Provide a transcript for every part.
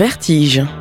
Vertige.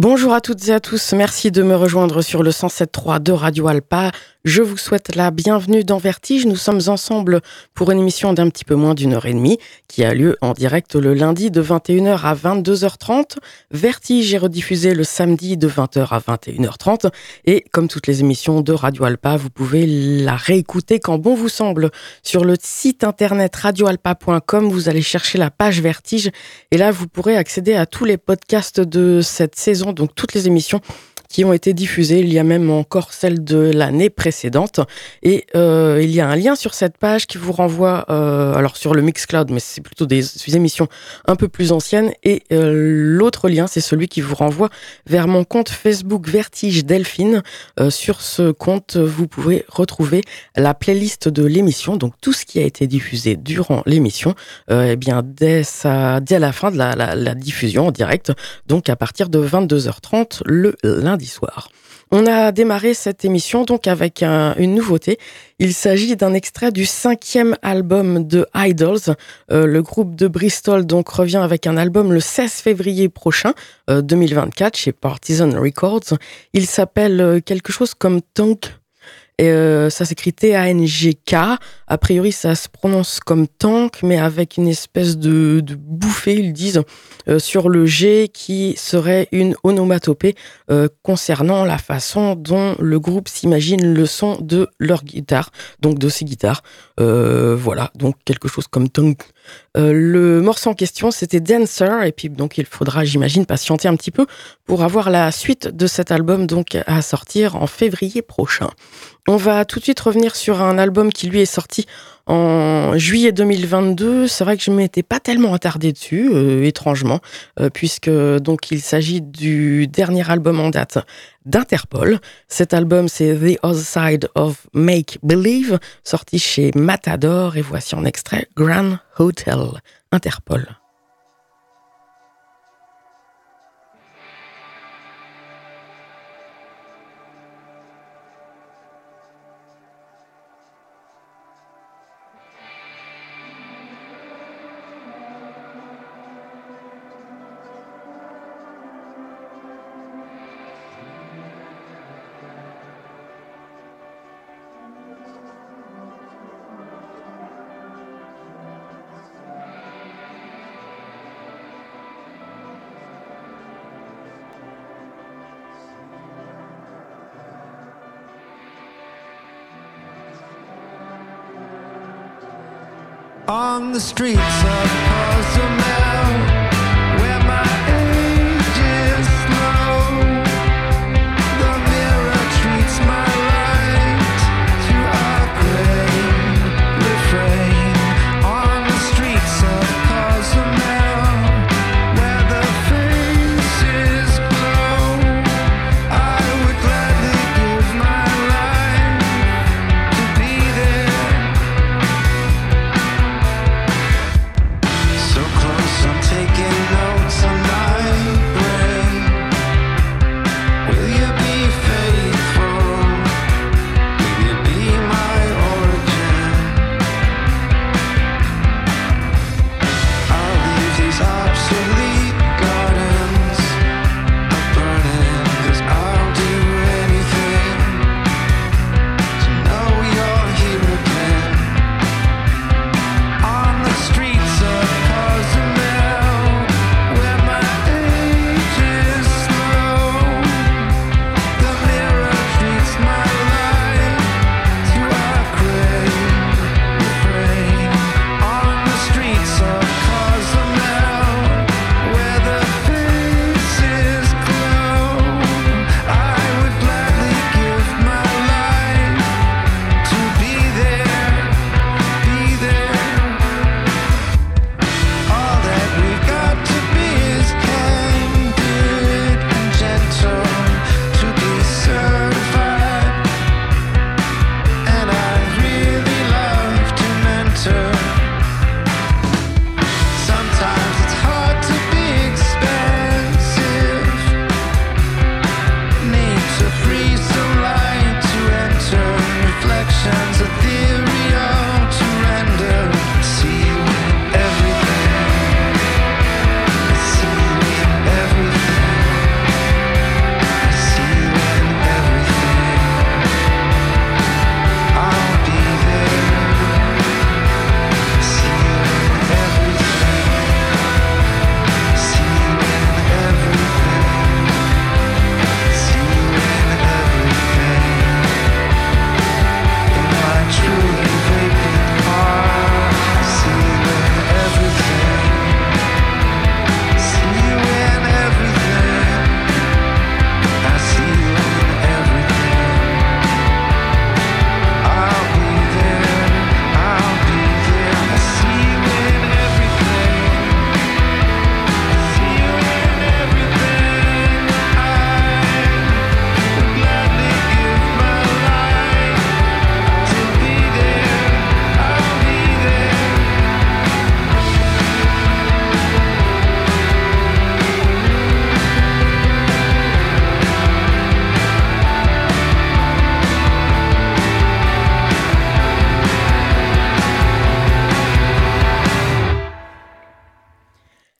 Bonjour à toutes et à tous, merci de me rejoindre sur le 107.3 de Radio Alpa. Je vous souhaite la bienvenue dans Vertige. Nous sommes ensemble pour une émission d'un petit peu moins d'une heure et demie qui a lieu en direct le lundi de 21h à 22h30. Vertige est rediffusé le samedi de 20h à 21h30. Et comme toutes les émissions de Radio Alpa, vous pouvez la réécouter quand bon vous semble sur le site internet radioalpa.com. Vous allez chercher la page Vertige et là vous pourrez accéder à tous les podcasts de cette saison, donc toutes les émissions qui ont été diffusées. Il y a même encore celle de l'année précédente. Et euh, il y a un lien sur cette page qui vous renvoie, euh, alors sur le Mixcloud, mais c'est plutôt des, émissions un peu plus anciennes. Et euh, l'autre lien, c'est celui qui vous renvoie vers mon compte Facebook Vertige Delphine. Euh, sur ce compte, vous pouvez retrouver la playlist de l'émission, donc tout ce qui a été diffusé durant l'émission, euh, eh bien dès, sa, dès la fin de la, la, la diffusion en direct, donc à partir de 22h30 le lundi soir. On a démarré cette émission donc avec un- une nouveauté. Il s'agit d'un extrait du cinquième album de Idols. Euh, le groupe de Bristol donc revient avec un album le 16 février prochain, euh, 2024, chez Partisan Records. Il s'appelle euh, quelque chose comme Tonk Et euh, ça s'écrit T-A-N-G-K. A priori, ça se prononce comme tank, mais avec une espèce de, bouffée, ils disent, euh, sur le G qui serait une onomatopée euh, concernant la façon dont le groupe s'imagine le son de leur guitare, donc de ses guitares. Voilà, donc quelque chose comme tank. Euh, le morceau en question, c'était Dancer, et puis donc il faudra, j'imagine, patienter un petit peu pour avoir la suite de cet album donc à sortir en février prochain. On va tout de suite revenir sur un album qui lui est sorti en juillet 2022. C'est vrai que je m'étais pas tellement attardé dessus, euh, étrangement, euh, puisque donc il s'agit du dernier album en date d'Interpol. Cet album, c'est The Other Side of Make Believe, sorti chez Matador, et voici en extrait Grand Hotel Interpol. The streets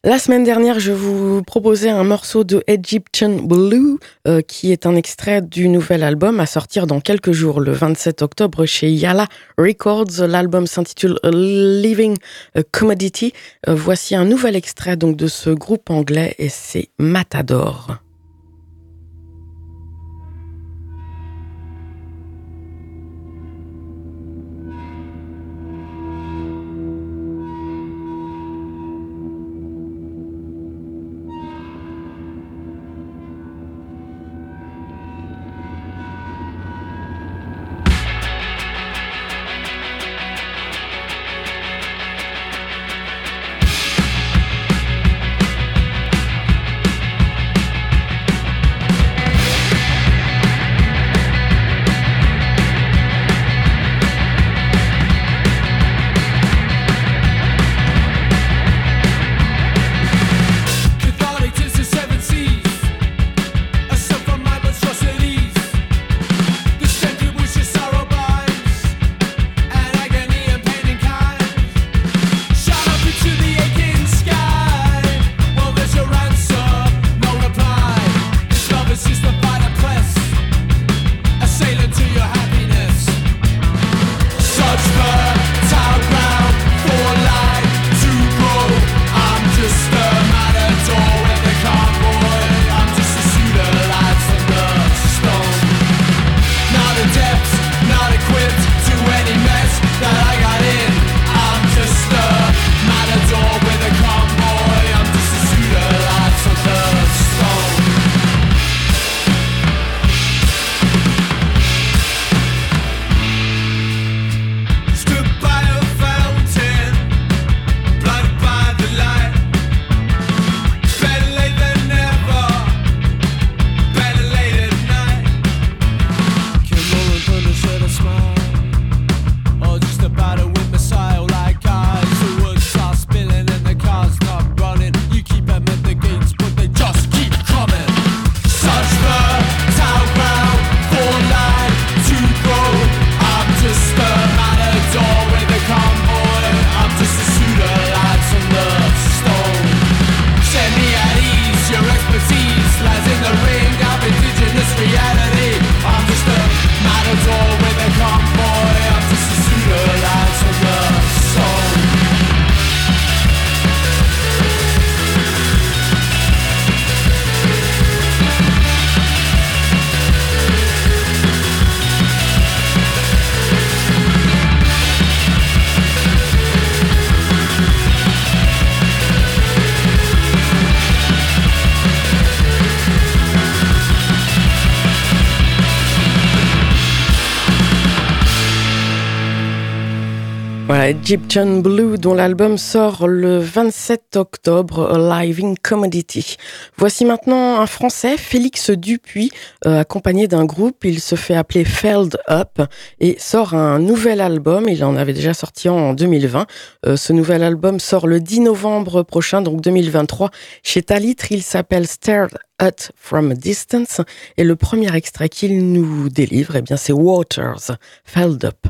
La semaine dernière, je vous proposais un morceau de Egyptian Blue, euh, qui est un extrait du nouvel album à sortir dans quelques jours, le 27 octobre, chez Yala Records. L'album s'intitule Living Commodity. Euh, voici un nouvel extrait donc de ce groupe anglais et c'est Matador. Egyptian Blue, dont l'album sort le 27 octobre, Live in Commodity. Voici maintenant un Français, Félix Dupuis, euh, accompagné d'un groupe. Il se fait appeler Feld Up et sort un nouvel album. Il en avait déjà sorti en 2020. Euh, ce nouvel album sort le 10 novembre prochain, donc 2023, chez Talitre. Il s'appelle Stared at from a Distance et le premier extrait qu'il nous délivre, eh bien, c'est Waters, Feld Up.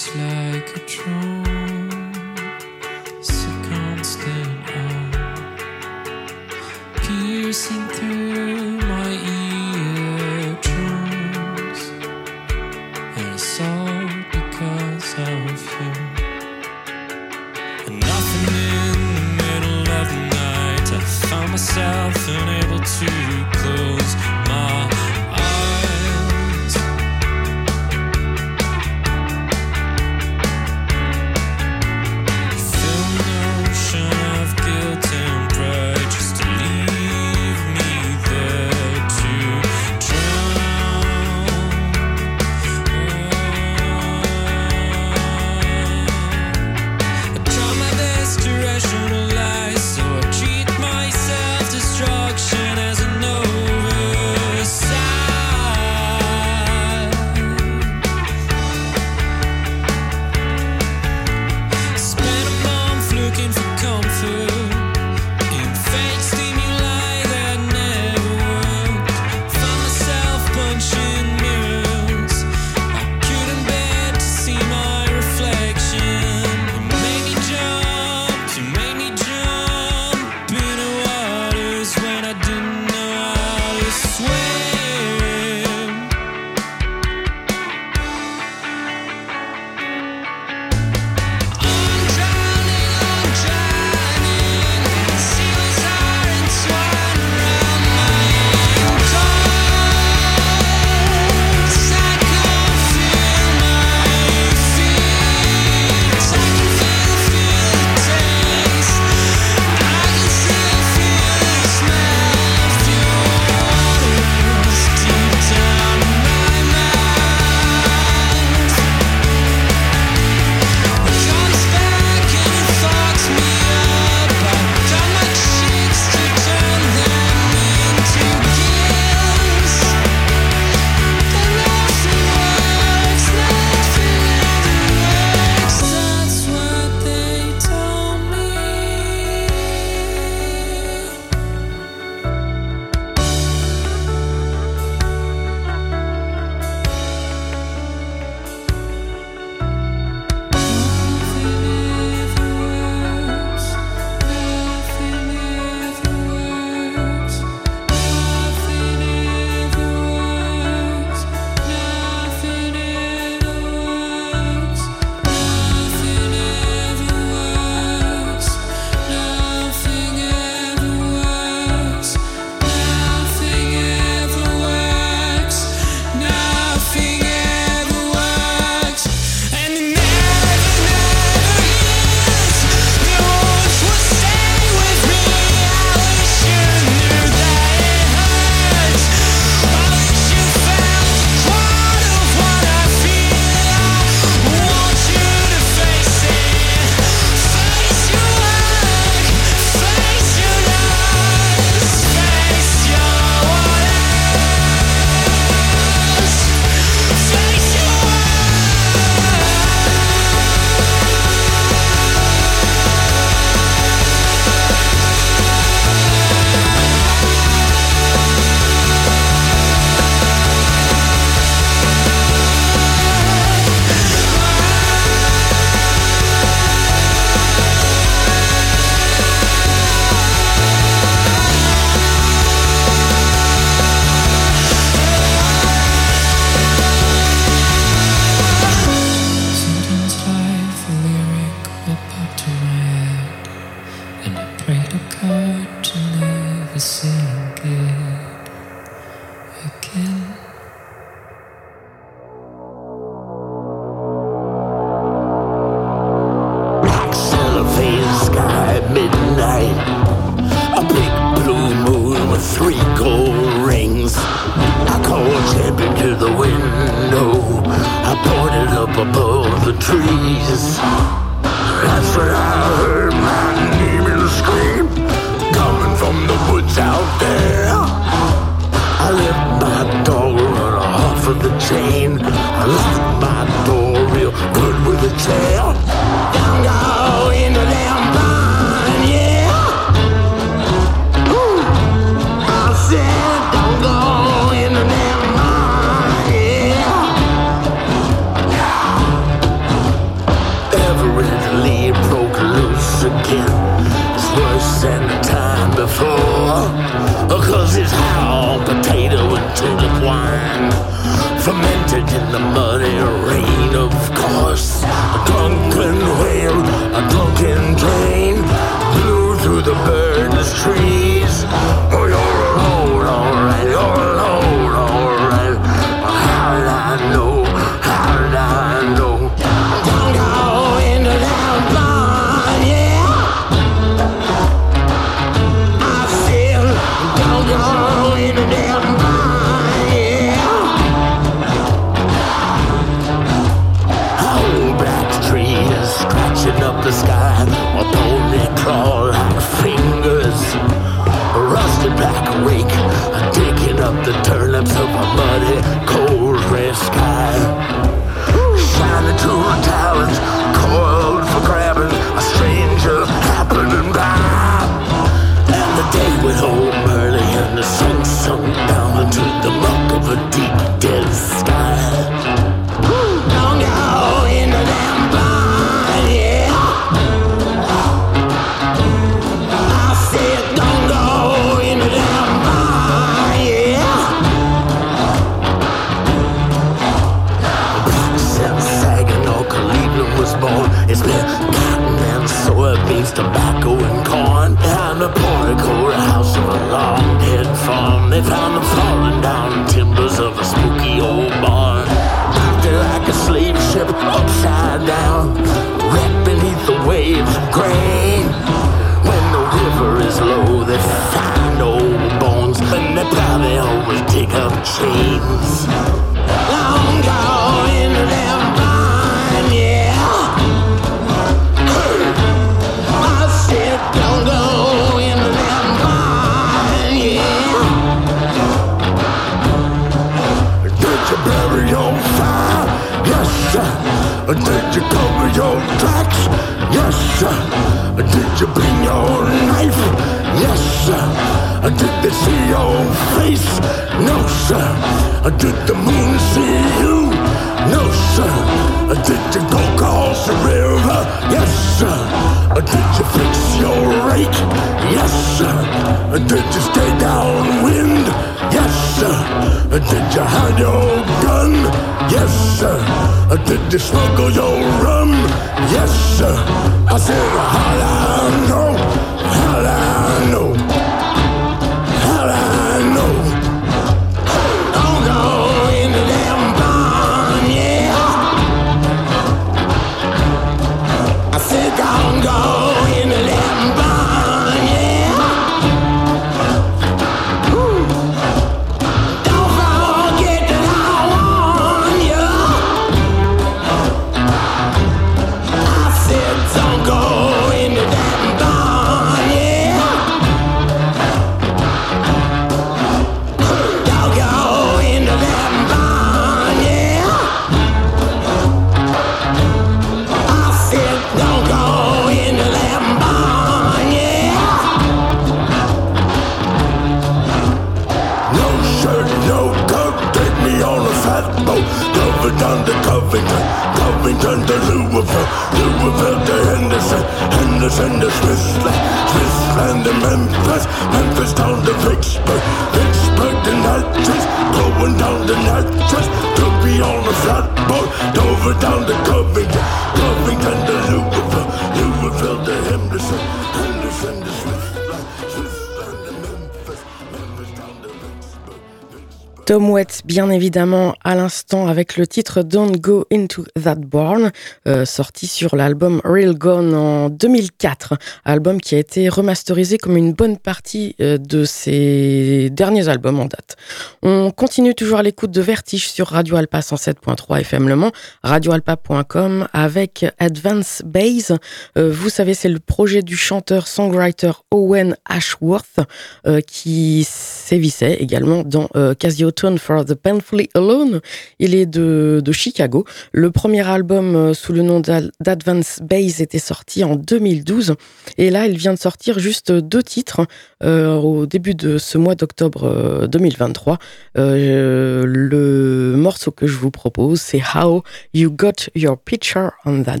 Tom Waits, bien évidemment, à l'instant avec le titre Don't Go Into That Barn, euh, sorti sur l'album Real Gone en 2004, album qui a été remasterisé comme une bonne partie euh, de ses derniers albums en date. On continue toujours à l'écoute de Vertige sur Radio Alpa 107.3 FM Le Mans, radioalpa.com avec Advance Bass. Euh, vous savez, c'est le projet du chanteur-songwriter Owen Ashworth euh, qui sévissait également dans euh, Casio Tune for the Painfully Alone. Il est de, Chicago. Le premier album euh, sous le nom d'Advance Bass était sorti en 2012. Et là, il vient de sortir juste deux titres euh, au début de ce mois d'octobre euh, 2023. Euh, le morceau que je vous propose, c'est How You Got Your Picture on That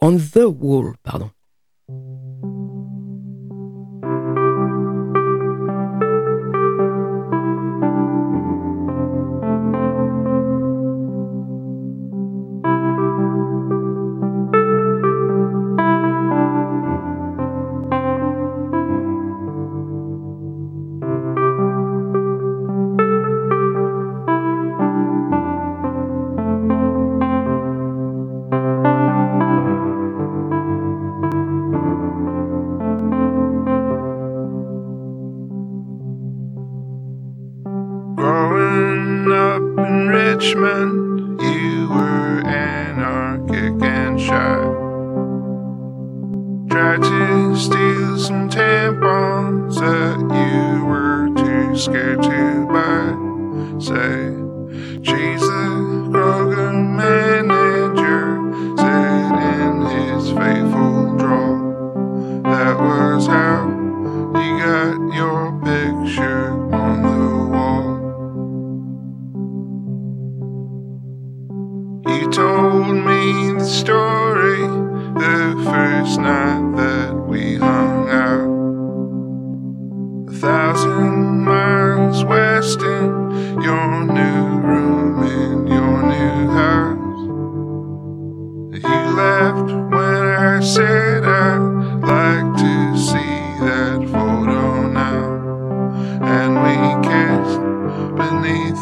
on the Wall. Pardon.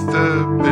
The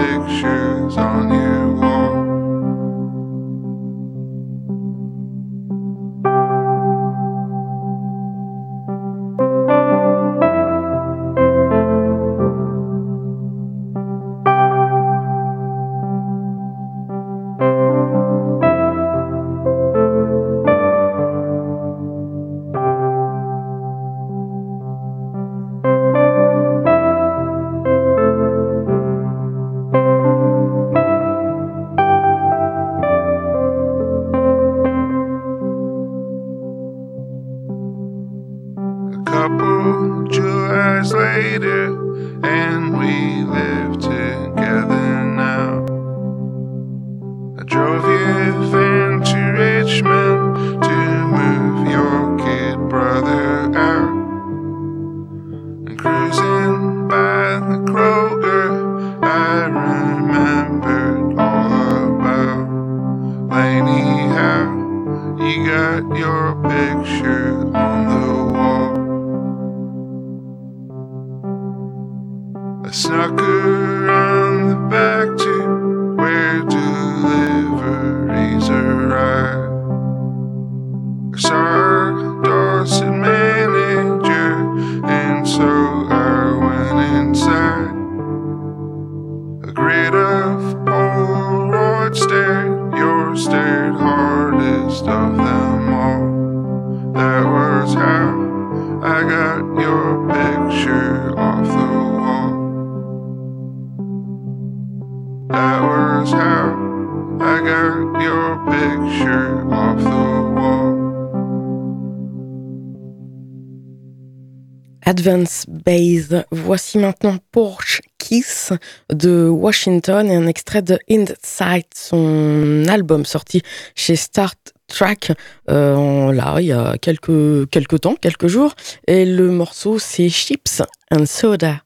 maintenant Porsche Kiss de Washington et un extrait de Inside, son album sorti chez Start Track euh, là il y a quelques, quelques temps, quelques jours. Et le morceau c'est Chips and Soda.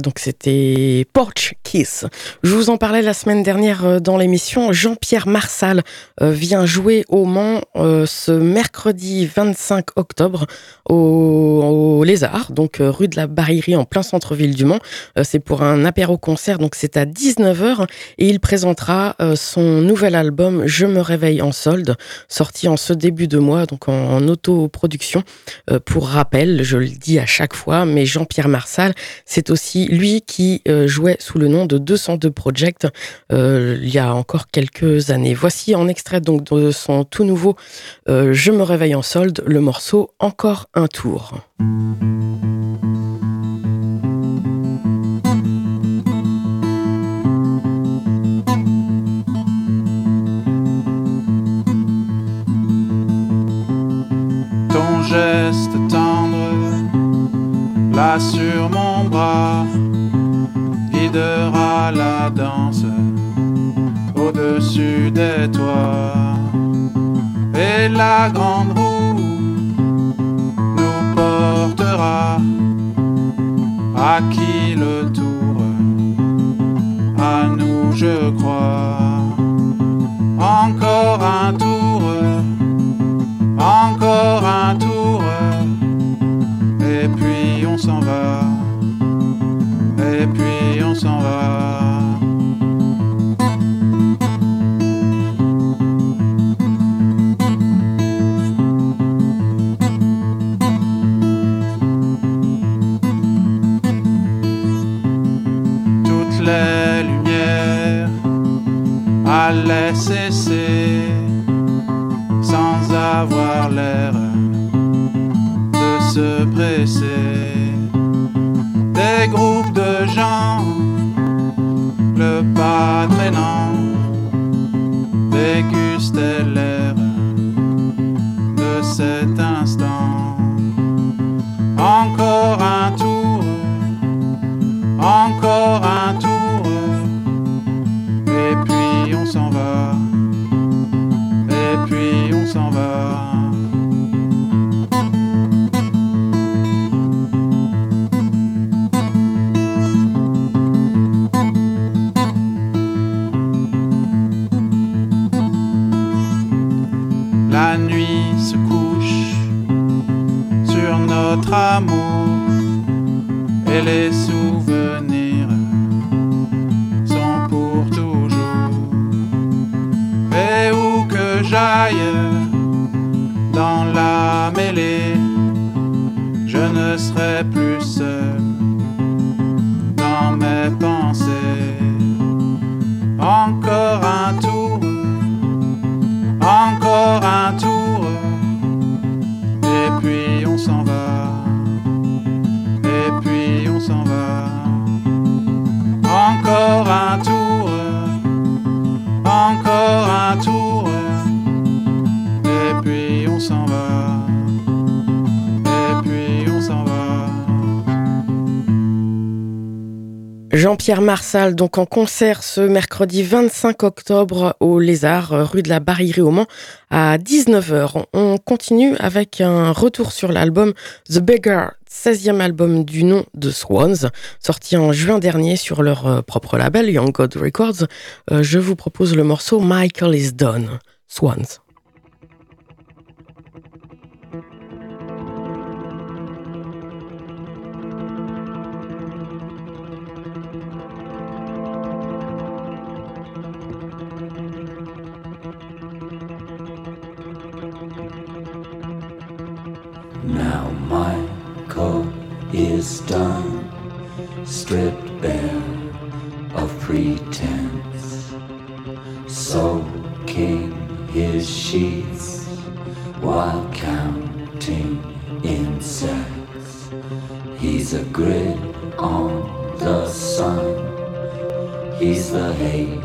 Donc c'était Porch Je vous en parlais la semaine dernière euh, dans l'émission. Jean-Pierre Marsal euh, vient jouer au Mans euh, ce mercredi 25 octobre au, Lézard, donc rue de la Barillerie en plein centre-ville du Mans. C'est pour un apéro-concert, donc c'est à 19h et il présentera son nouvel album Je me réveille en solde, sorti en ce début de mois, donc en, en autoproduction. Pour rappel, je le dis à chaque fois, mais Jean-Pierre Marsal, c'est aussi lui qui jouait sous le nom de 202 Project euh, il y a encore quelques années. Voici en extrait donc de son tout nouveau euh, Je me réveille en solde, le morceau Encore un tour. ton geste tendre, là sur mon bras, la danse au-dessus des toits. Et la grande roue nous portera à qui le tour, à nous je crois. Encore un tour encore un tour, et puis on s'en va, et puis on s'en va. Toutes les lumières allaient cesser sans avoir l'air de se presser. Jean-Pierre Marsal, donc en concert ce mercredi 25 octobre au Lézard, rue de la Barillerie au Mans, à 19h. On continue avec un retour sur l'album The Beggar, 16e album du nom de Swans, sorti en juin dernier sur leur euh, propre label, Young God Records. Euh, je vous propose le morceau Michael is Done, Swans. The hate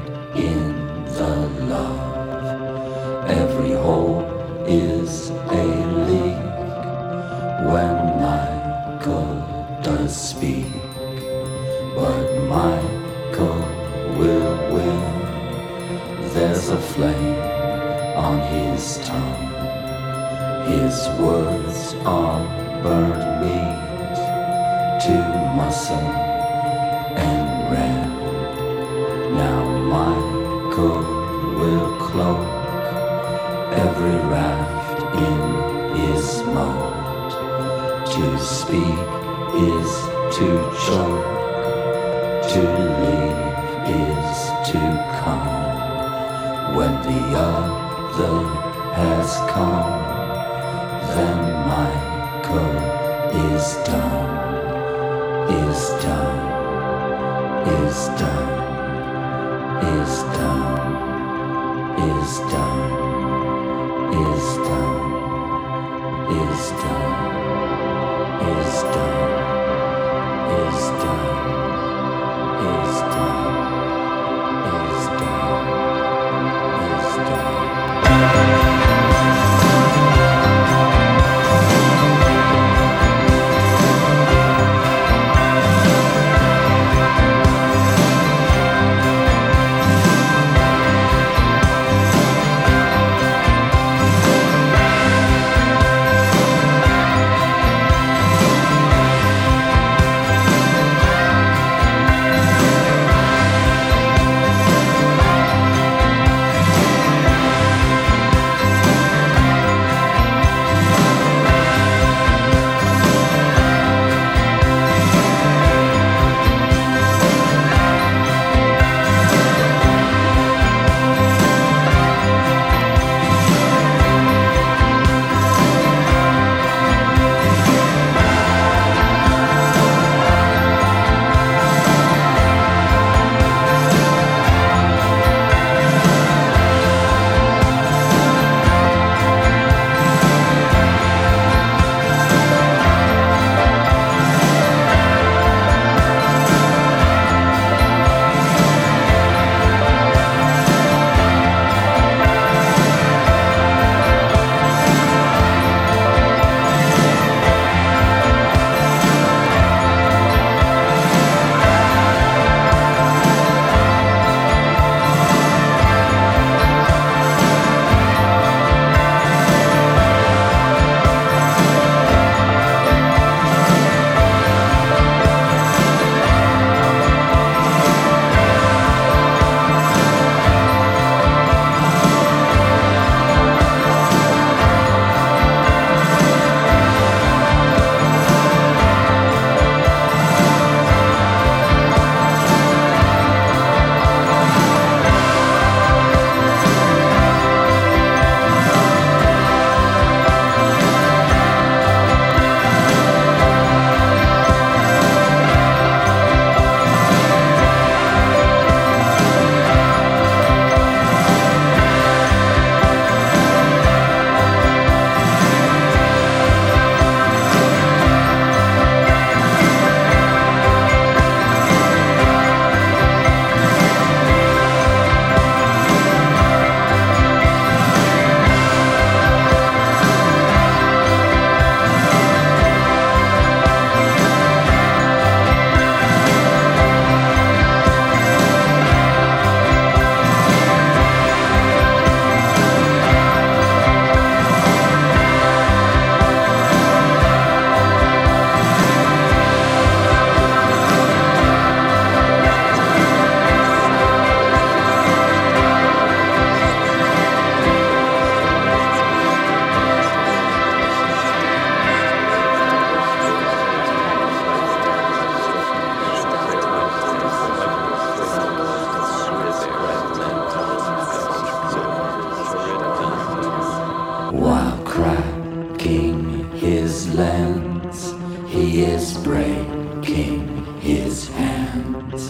he is breaking his hands,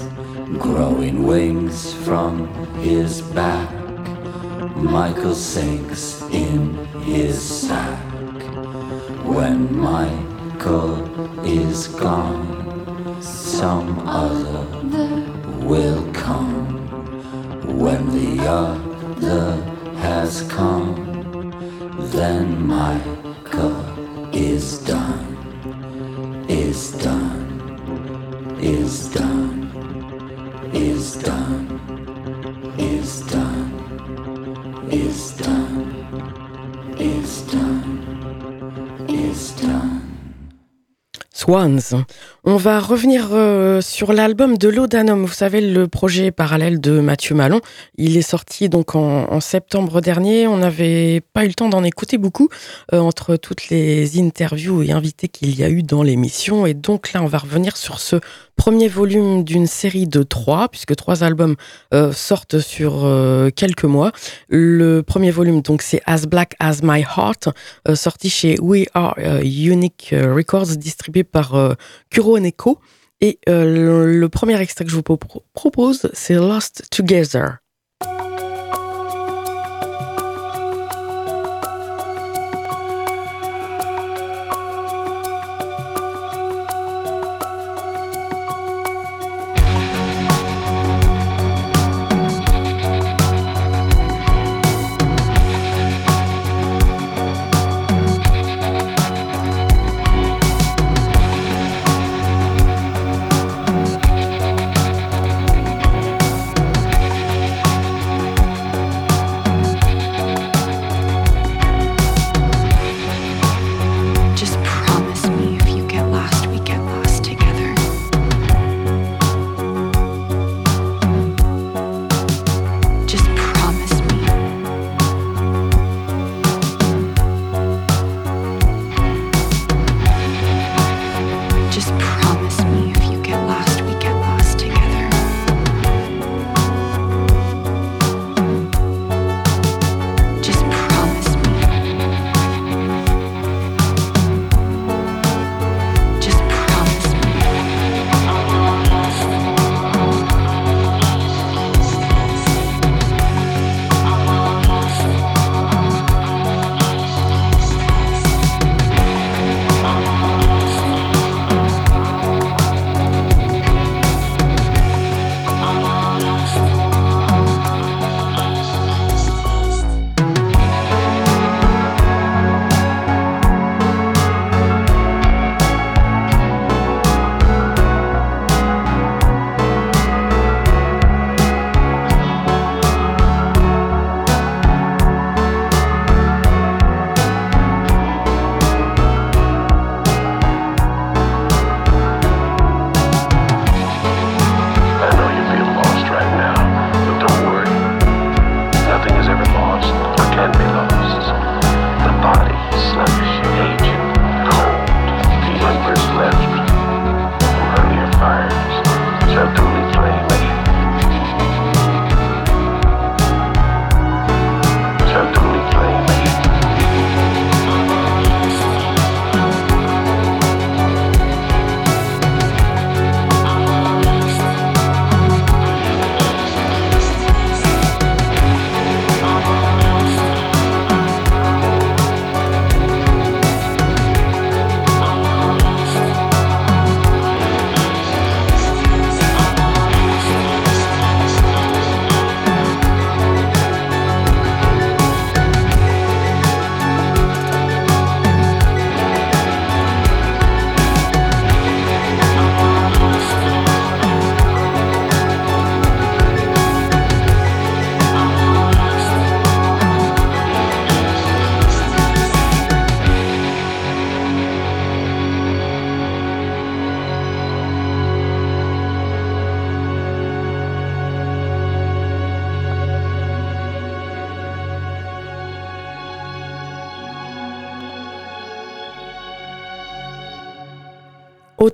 growing wings from his back. Michael sinks in his sack. When Michael is gone, some other will come. When the other has come, then Michael Swans. On va revenir euh, sur l'album de Laudanum. Vous savez, le projet parallèle de Mathieu Malon. Il est sorti donc en, septembre dernier. On n'avait pas eu le temps d'en écouter beaucoup euh, entre toutes les interviews et invités qu'il y a eu dans l'émission. Et donc là, on va revenir sur ce premier volume d'une série de trois, puisque trois albums euh, sortent sur quelques mois. Le premier volume, donc, c'est As Black as My Heart, sorti chez We Are Unique Records, distribué par Kuro Et euh, le, le premier extrait que je vous pro- propose, c'est Lost Together.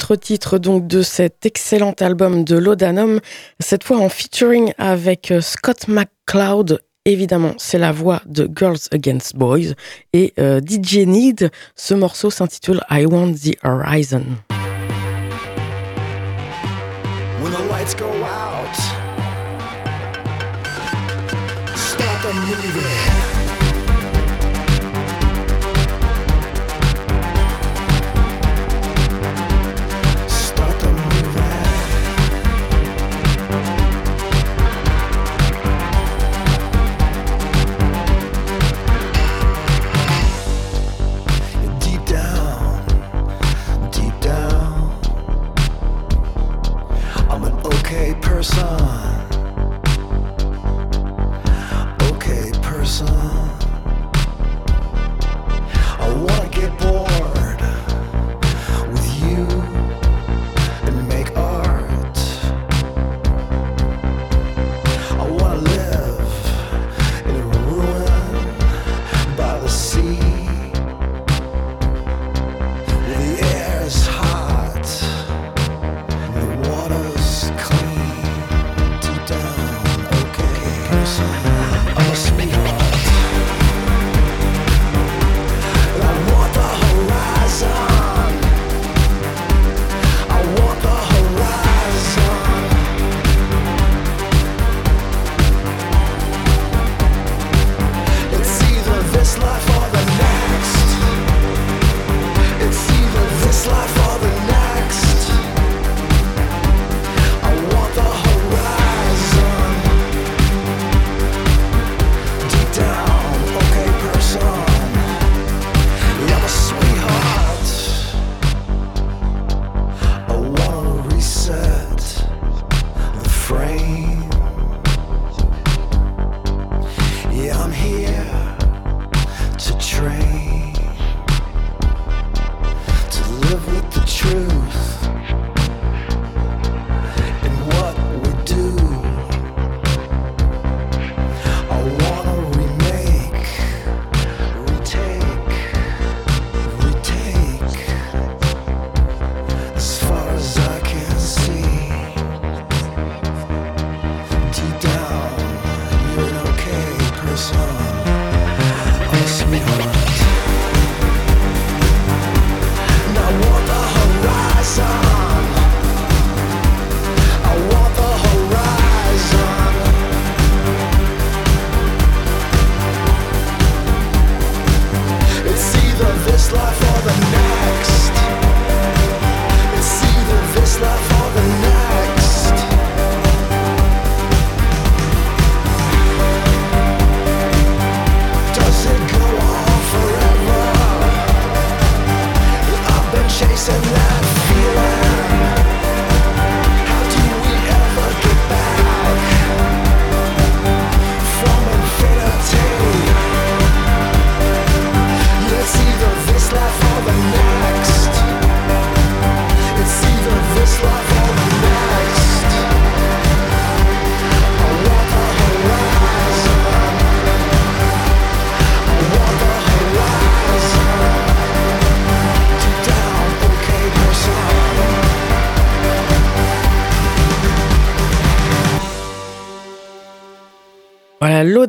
Autre titre donc de cet excellent album de Laudanum, cette fois en featuring avec euh, Scott McCloud. Évidemment, c'est la voix de Girls Against Boys et euh, DJ Need. Ce morceau s'intitule I Want the Horizon. when the lights go out. Start the.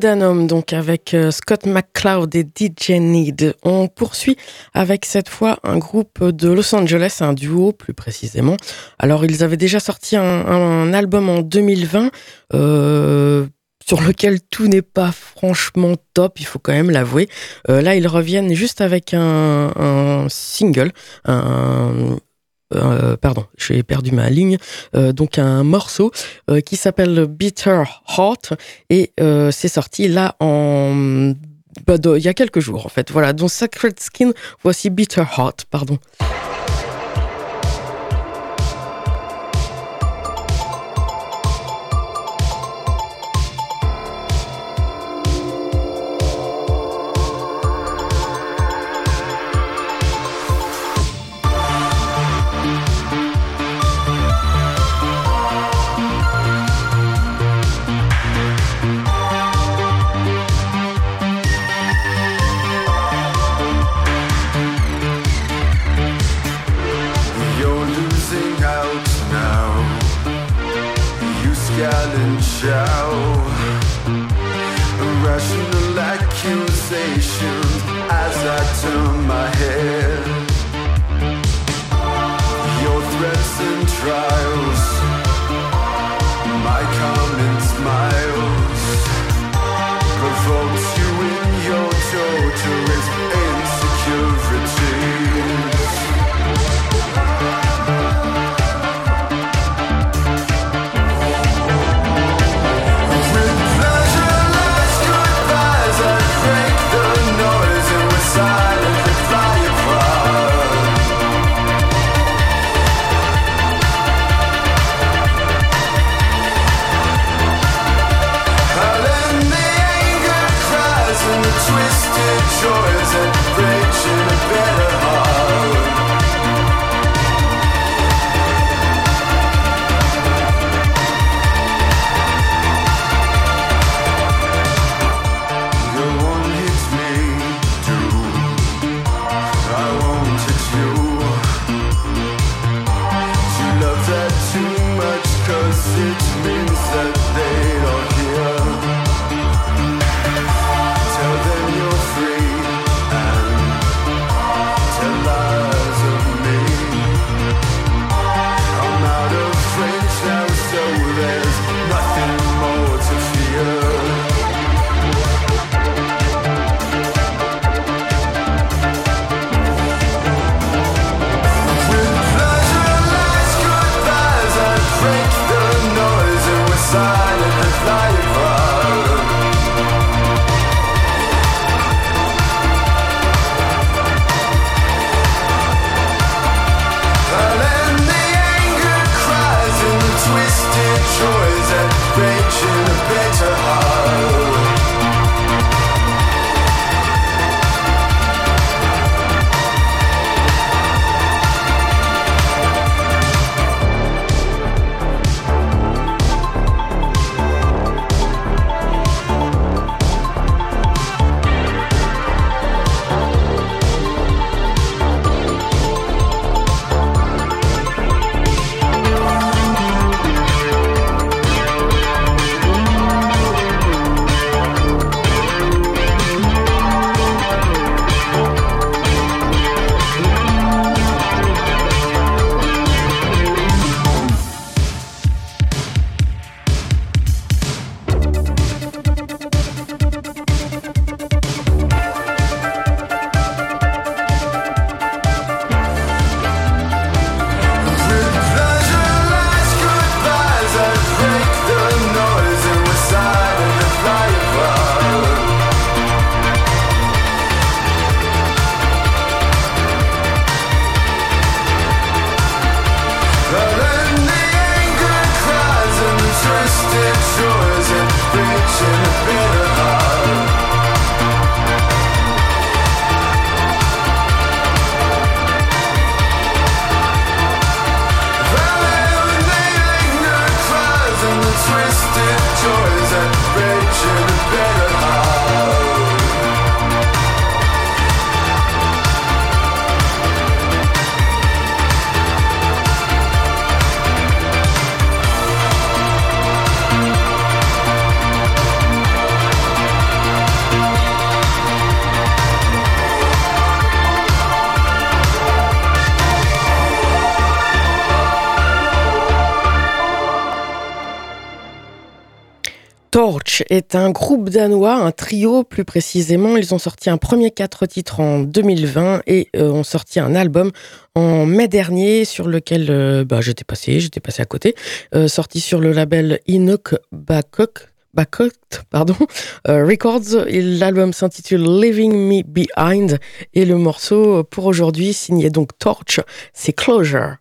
Laudanum, donc avec euh, Scott McCloud et DJ Need. On poursuit avec cette fois un groupe de Los Angeles, un duo plus précisément. Alors, ils avaient déjà sorti un, un album en 2020, euh, sur lequel tout n'est pas franchement top, il faut quand même l'avouer. Euh, là, ils reviennent juste avec un, un single, un, euh, pardon, j'ai perdu ma ligne. Euh, donc un morceau euh, qui s'appelle Bitter Heart et c'est sorti là en bah, il y a quelques jours en fait. Voilà, donc Sacred Skin, voici Bitter Heart, pardon. sure is it? Est un groupe danois, un trio plus précisément. Ils ont sorti un premier quatre titres en 2020 et euh, ont sorti un album en mai dernier sur lequel euh, bah, j'étais passé, j'étais passé à côté, euh, sorti sur le label Inuk Bakok. Bakot, pardon, Records. L'album s'intitule Leaving Me Behind et le morceau pour aujourd'hui signé donc Torch, c'est Closure.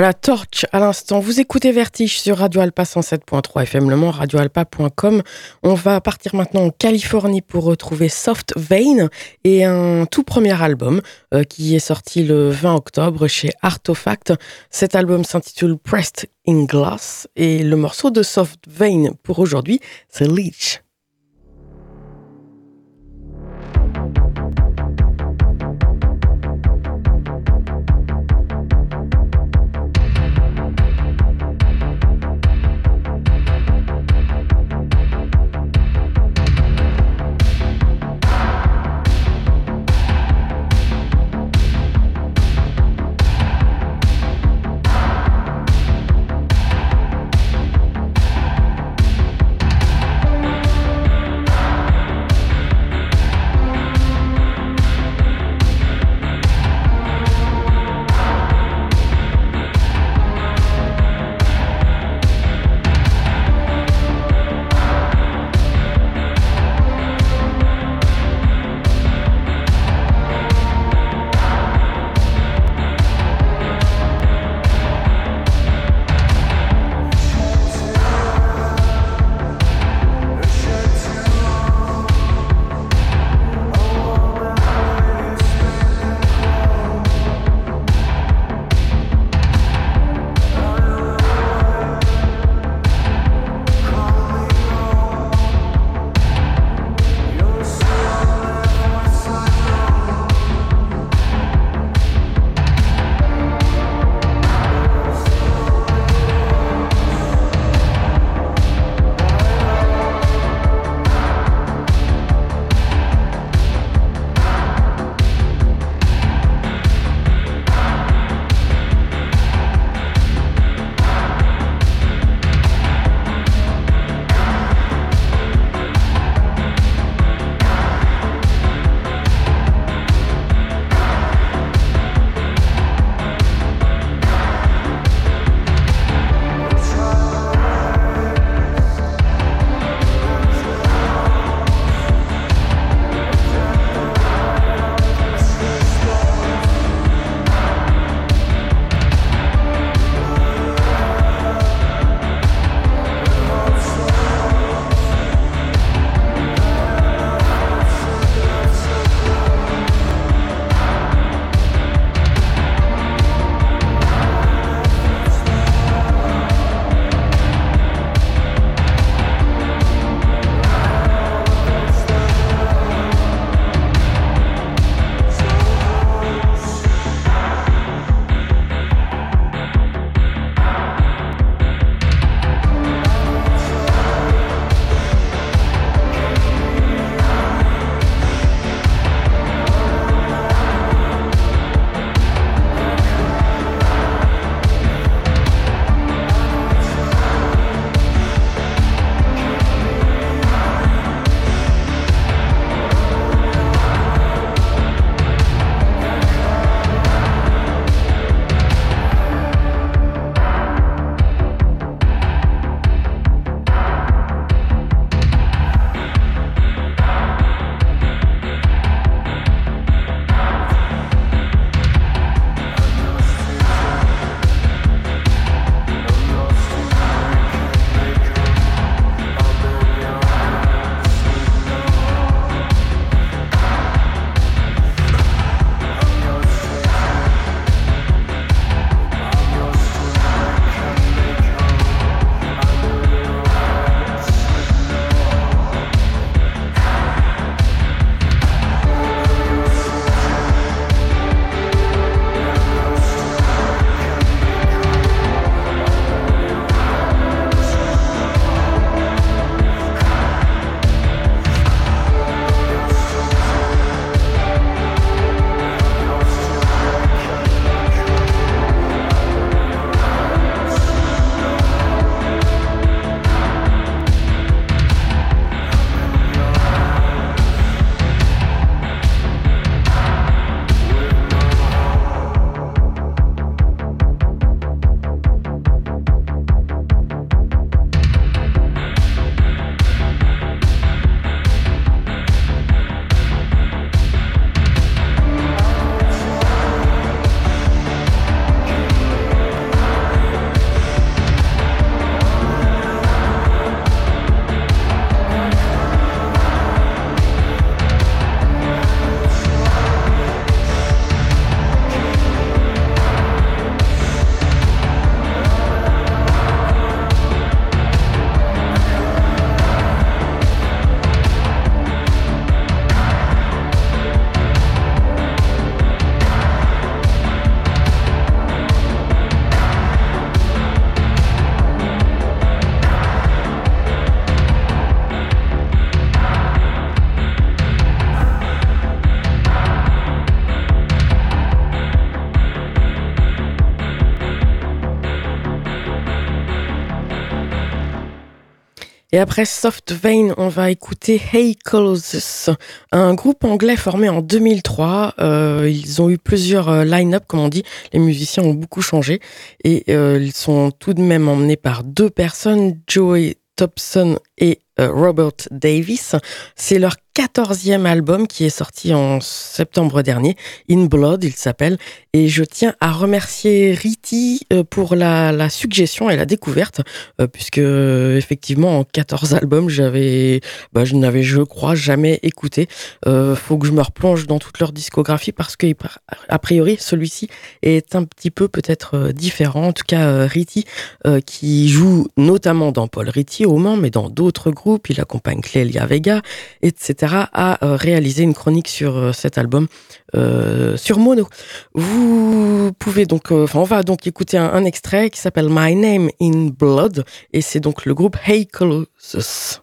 Voilà, Torch à l'instant. Vous écoutez Vertige sur Radio Alpa 107.3 FM Le Mans, radioalpa.com. On va partir maintenant en Californie pour retrouver Soft Vein et un tout premier album euh, qui est sorti le 20 octobre chez Artefact. Cet album s'intitule Pressed in Glass et le morceau de Soft Vein pour aujourd'hui, c'est Leech. Et après Soft Vein, on va écouter Hey Colossus, un groupe anglais formé en 2003. Euh, ils ont eu plusieurs euh, line-up, comme on dit. Les musiciens ont beaucoup changé et euh, ils sont tout de même emmenés par deux personnes, Joey Thompson et Robert Davis. C'est leur quatorzième album qui est sorti en septembre dernier. In Blood, il s'appelle. Et je tiens à remercier Riti euh, pour la, suggestion et la découverte, euh, puisque euh, effectivement en 14 albums, j'avais, bah, je n'avais, je crois, jamais écouté. Euh, faut que je me replonge dans toute leur discographie parce que a priori celui-ci est un petit peu peut-être euh, différent. En tout cas, euh, Riti, euh, qui joue notamment dans Paul Riti au Mans, mais dans d'autres groupes, il accompagne Clélia Vega, etc., a euh, réalisé une chronique sur euh, cet album euh, sur Mono. Vous pouvez donc, enfin, on va donc écouter un, un extrait qui s'appelle My Name in Blood, et c'est donc le groupe Hey Colossus.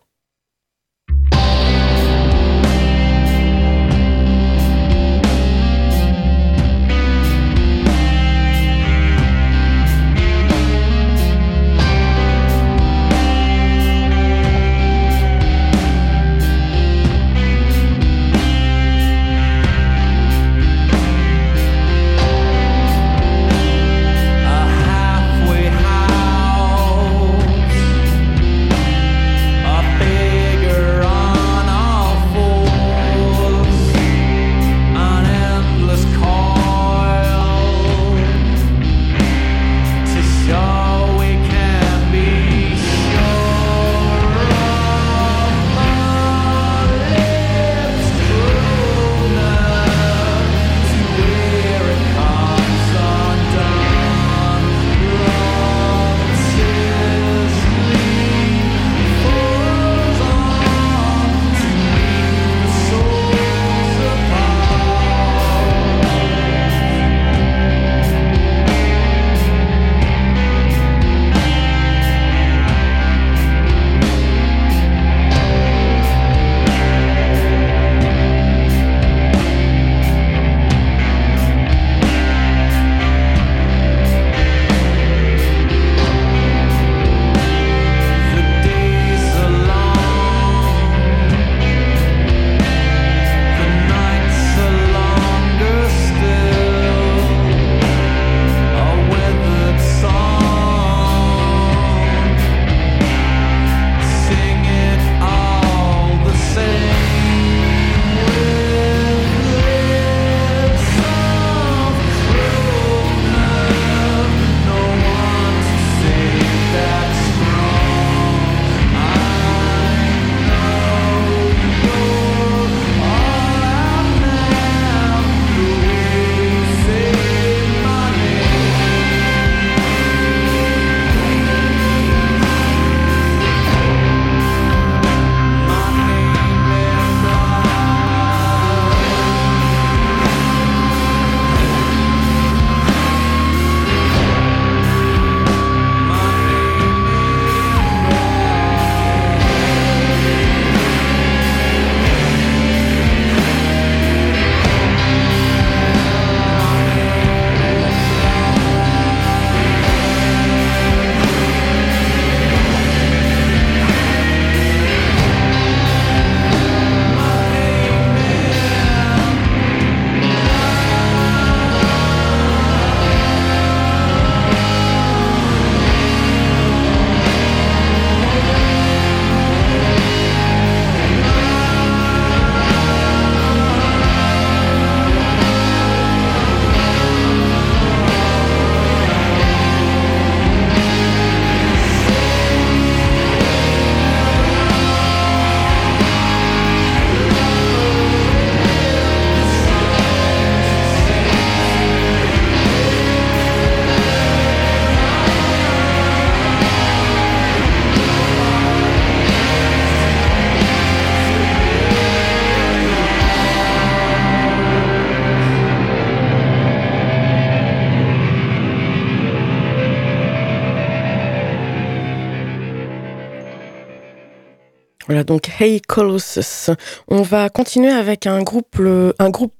Donc Hey Colossus. On va continuer avec un groupe, un groupe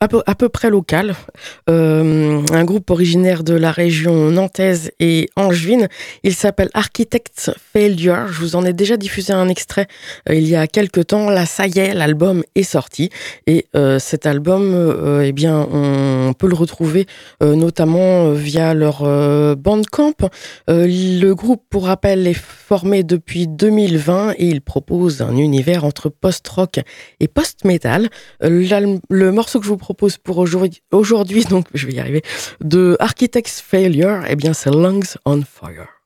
à, peu, à peu près local, euh, un groupe originaire de la région nantaise et angevine. Il s'appelle Architects Failure. Je vous en ai déjà diffusé un extrait euh, il y a quelques temps. Là, ça y est, l'album est sorti et euh, cet album, euh, eh bien, on peut le retrouver euh, notamment via leur Bandcamp. Le groupe, pour rappel, est formé depuis 2020 et il propose un univers entre post-rock et post-metal. Le morceau que je vous propose pour aujourd'hui, donc je vais y arriver, de Architects Failure, eh bien c'est Lungs on Fire.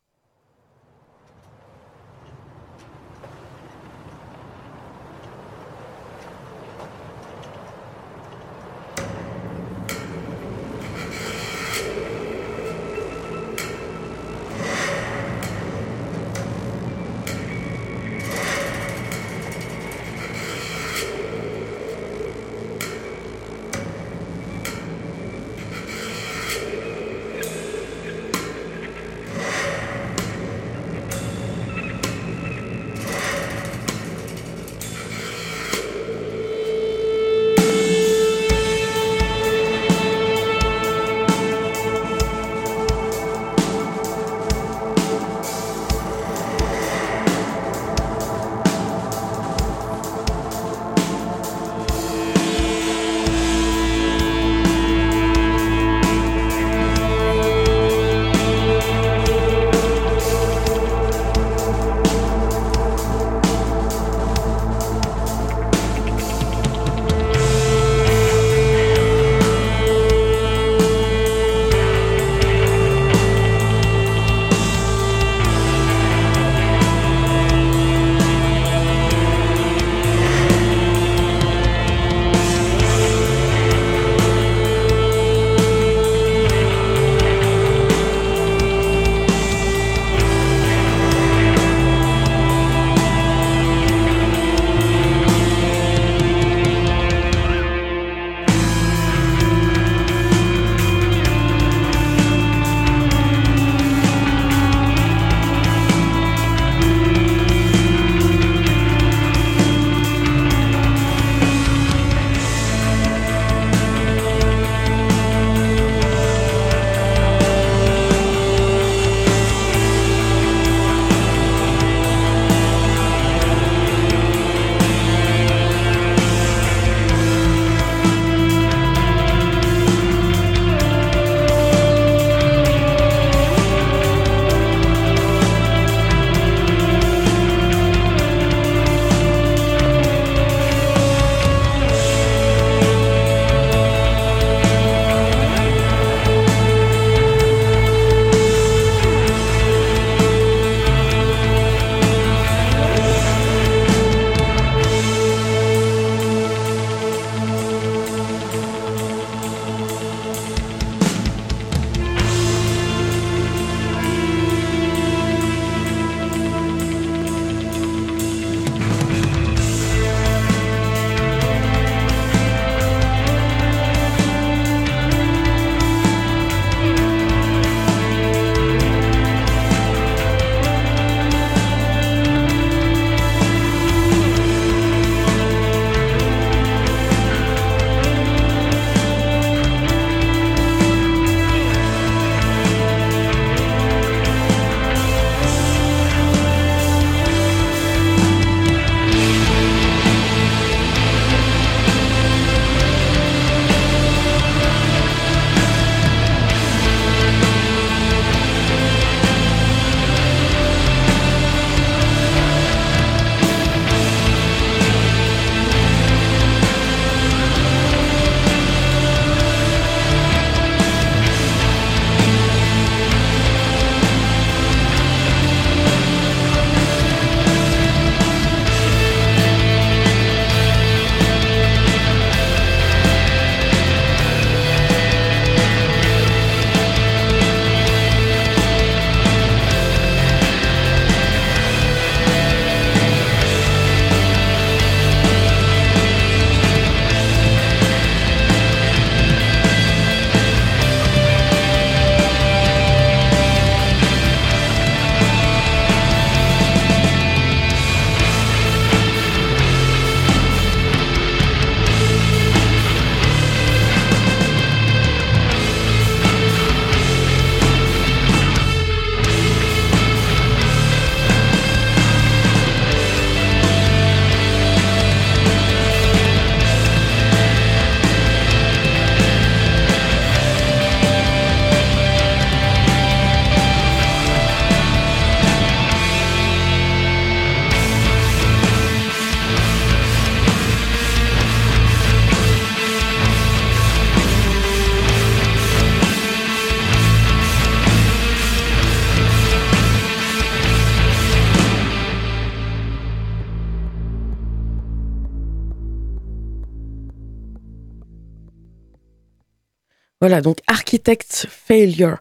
Voilà, donc Architect Failure.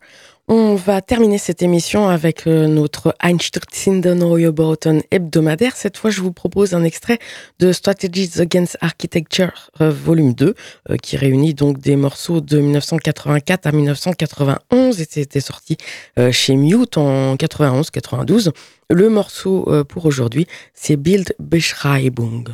On va terminer cette émission avec euh, notre Einstürzende Neue Bauten hebdomadaire. Cette fois, je vous propose un extrait de Strategies Against Architecture, euh, volume 2, euh, qui réunit donc des morceaux de 1984 à 1991 et c'était sorti chez Mute en 91-92. Le morceau pour aujourd'hui, c'est Bild Beschreibung.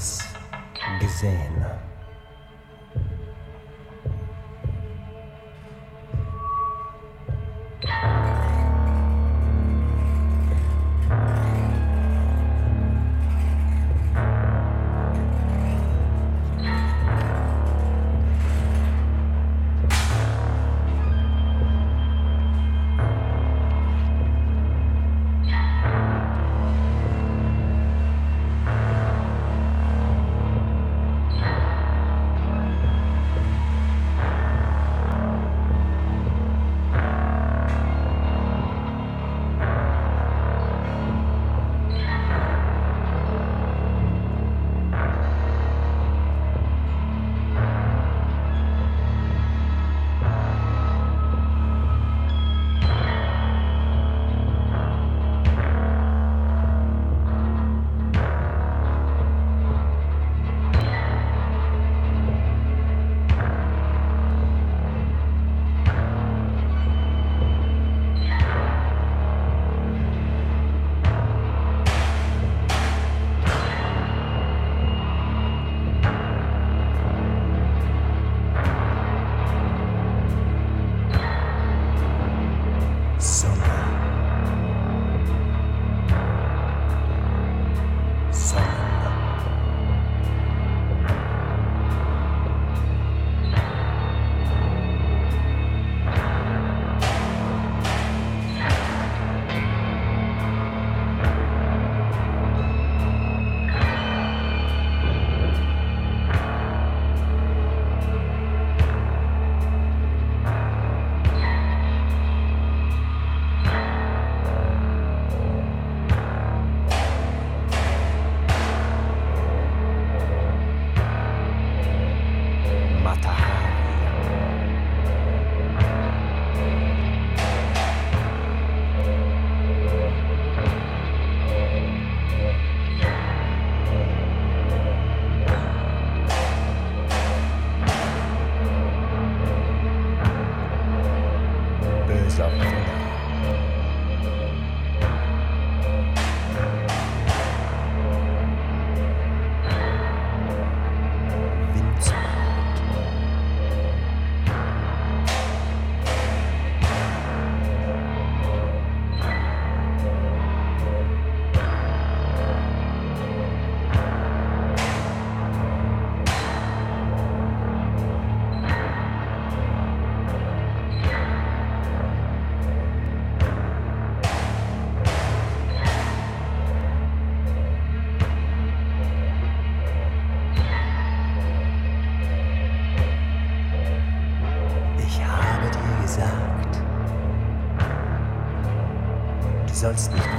Alice gesehen. Sollst nicht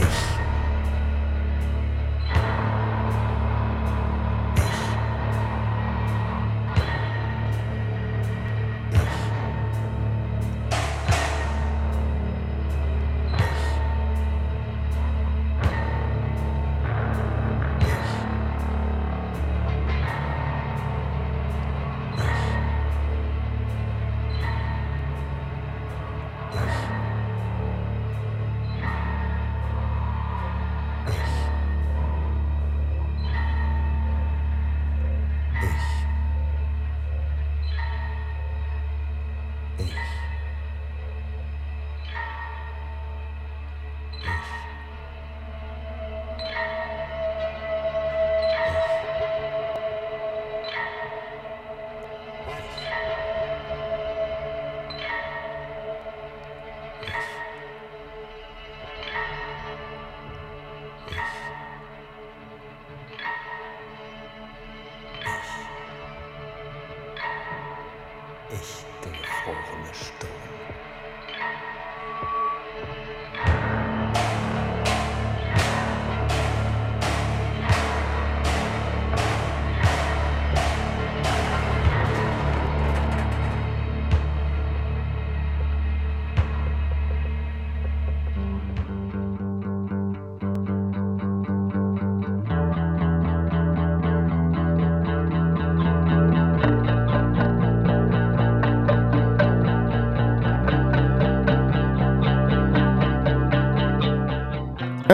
day.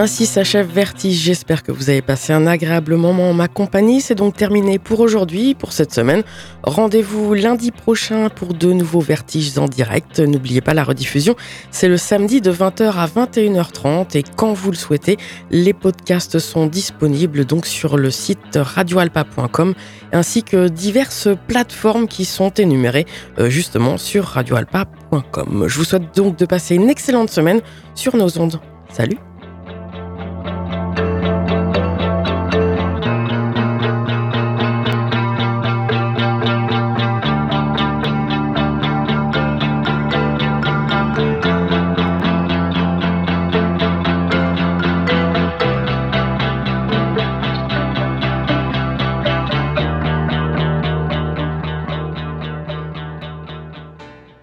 Ainsi s'achève Vertige. J'espère que vous avez passé un agréable moment en ma compagnie. C'est donc terminé pour aujourd'hui, pour cette semaine. Rendez-vous lundi prochain pour de nouveaux Vertiges en direct. N'oubliez pas la rediffusion. C'est le samedi de 20h à 21h30 et quand vous le souhaitez, les podcasts sont disponibles donc sur le site radioalpa.com ainsi que diverses plateformes qui sont énumérées euh, justement sur radioalpa.com. Je vous souhaite donc de passer une excellente semaine sur nos ondes. Salut